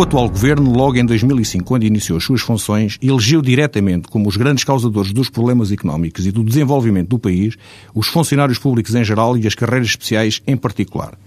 O atual governo, logo em 2005, quando iniciou as suas funções, elegeu diretamente como os grandes causadores dos problemas económicos e do desenvolvimento do país os funcionários públicos em geral e as carreiras especiais em particular.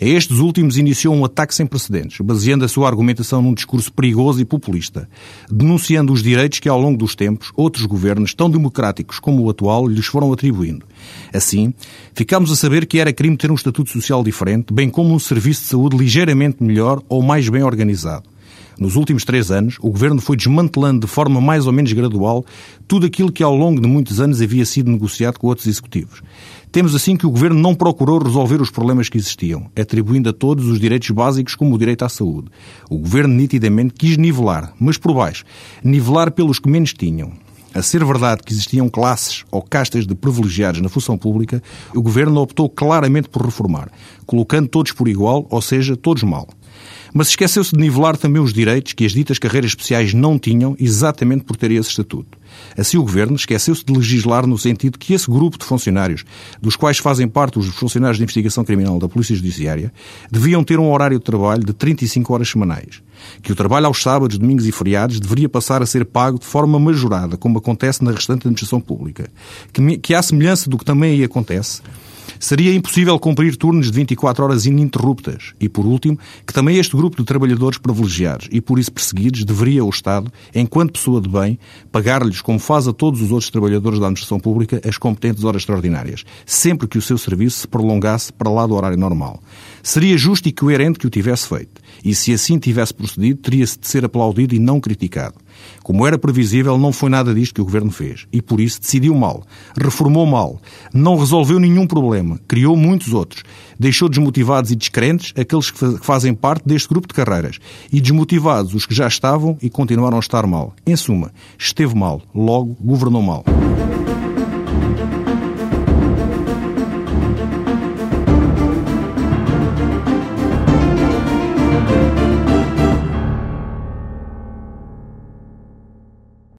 A estes últimos iniciou um ataque sem precedentes, baseando a sua argumentação num discurso perigoso e populista, denunciando os direitos que, ao longo dos tempos, outros governos, tão democráticos como o atual, lhes foram atribuindo. Assim, ficámos a saber que era crime ter um estatuto social diferente, bem como um serviço de saúde ligeiramente melhor ou mais bem organizado. Nos últimos três anos, o governo foi desmantelando de forma mais ou menos gradual tudo aquilo que ao longo de muitos anos havia sido negociado com outros executivos. Temos assim que o governo não procurou resolver os problemas que existiam, atribuindo a todos os direitos básicos como o direito à saúde. O governo nitidamente quis nivelar, mas por baixo, nivelar pelos que menos tinham. A ser verdade que existiam classes ou castas de privilegiados na função pública, o governo optou claramente por reformar, colocando todos por igual, ou seja, todos mal. Mas esqueceu-se de nivelar também os direitos que as ditas carreiras especiais não tinham, exatamente por terem esse estatuto. Assim, o Governo esqueceu-se de legislar no sentido que esse grupo de funcionários, dos quais fazem parte os funcionários de investigação criminal da Polícia Judiciária, deviam ter um horário de trabalho de 35 horas semanais. Que o trabalho aos sábados, domingos e feriados deveria passar a ser pago de forma majorada, como acontece na restante administração pública. Que, que à semelhança do que também aí acontece, Seria impossível cumprir turnos de 24 horas ininterruptas. E, por último, que também este grupo de trabalhadores privilegiados e por isso perseguidos deveria o Estado, enquanto pessoa de bem, pagar-lhes, como faz a todos os outros trabalhadores da administração pública, as competentes horas extraordinárias, sempre que o seu serviço se prolongasse para lá do horário normal. Seria justo e coerente que o tivesse feito. E se assim tivesse procedido, teria-se de ser aplaudido e não criticado. Como era previsível, não foi nada disto que o Governo fez. E por isso decidiu mal, reformou mal, não resolveu nenhum problema, criou muitos outros, deixou desmotivados e descrentes aqueles que fazem parte deste grupo de carreiras e desmotivados os que já estavam e continuaram a estar mal. Em suma, esteve mal, logo governou mal.